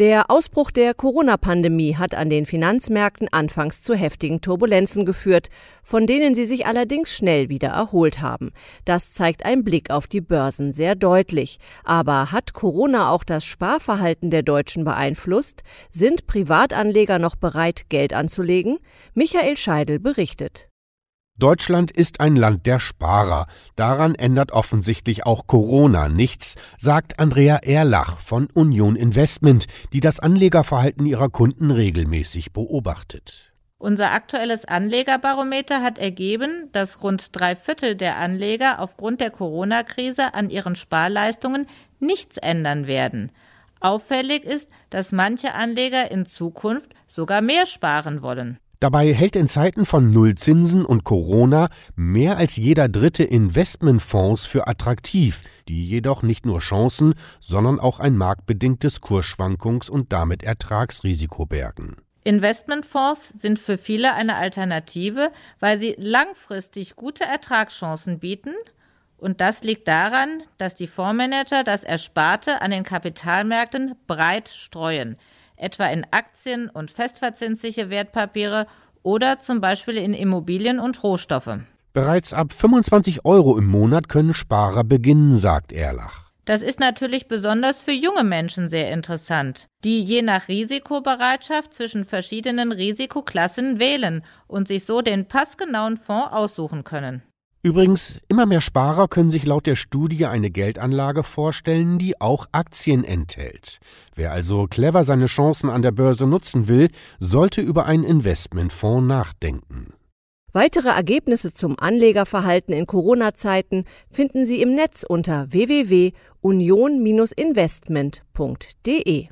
Der Ausbruch der Corona-Pandemie hat an den Finanzmärkten anfangs zu heftigen Turbulenzen geführt, von denen sie sich allerdings schnell wieder erholt haben. Das zeigt ein Blick auf die Börsen sehr deutlich. Aber hat Corona auch das Sparverhalten der Deutschen beeinflusst? Sind Privatanleger noch bereit, Geld anzulegen? Michael Scheidel berichtet. Deutschland ist ein Land der Sparer. Daran ändert offensichtlich auch Corona nichts, sagt Andrea Erlach von Union Investment, die das Anlegerverhalten ihrer Kunden regelmäßig beobachtet. Unser aktuelles Anlegerbarometer hat ergeben, dass rund drei Viertel der Anleger aufgrund der Corona-Krise an ihren Sparleistungen nichts ändern werden. Auffällig ist, dass manche Anleger in Zukunft sogar mehr sparen wollen. Dabei hält in Zeiten von Nullzinsen und Corona mehr als jeder dritte Investmentfonds für attraktiv, die jedoch nicht nur Chancen, sondern auch ein marktbedingtes Kursschwankungs- und damit Ertragsrisiko bergen. Investmentfonds sind für viele eine Alternative, weil sie langfristig gute Ertragschancen bieten. Und das liegt daran, dass die Fondsmanager das Ersparte an den Kapitalmärkten breit streuen etwa in Aktien und festverzinsliche Wertpapiere oder zum Beispiel in Immobilien und Rohstoffe. Bereits ab 25 Euro im Monat können Sparer beginnen, sagt Erlach. Das ist natürlich besonders für junge Menschen sehr interessant, die je nach Risikobereitschaft zwischen verschiedenen Risikoklassen wählen und sich so den passgenauen Fonds aussuchen können. Übrigens, immer mehr Sparer können sich laut der Studie eine Geldanlage vorstellen, die auch Aktien enthält. Wer also clever seine Chancen an der Börse nutzen will, sollte über einen Investmentfonds nachdenken. Weitere Ergebnisse zum Anlegerverhalten in Corona-Zeiten finden Sie im Netz unter www.union-investment.de.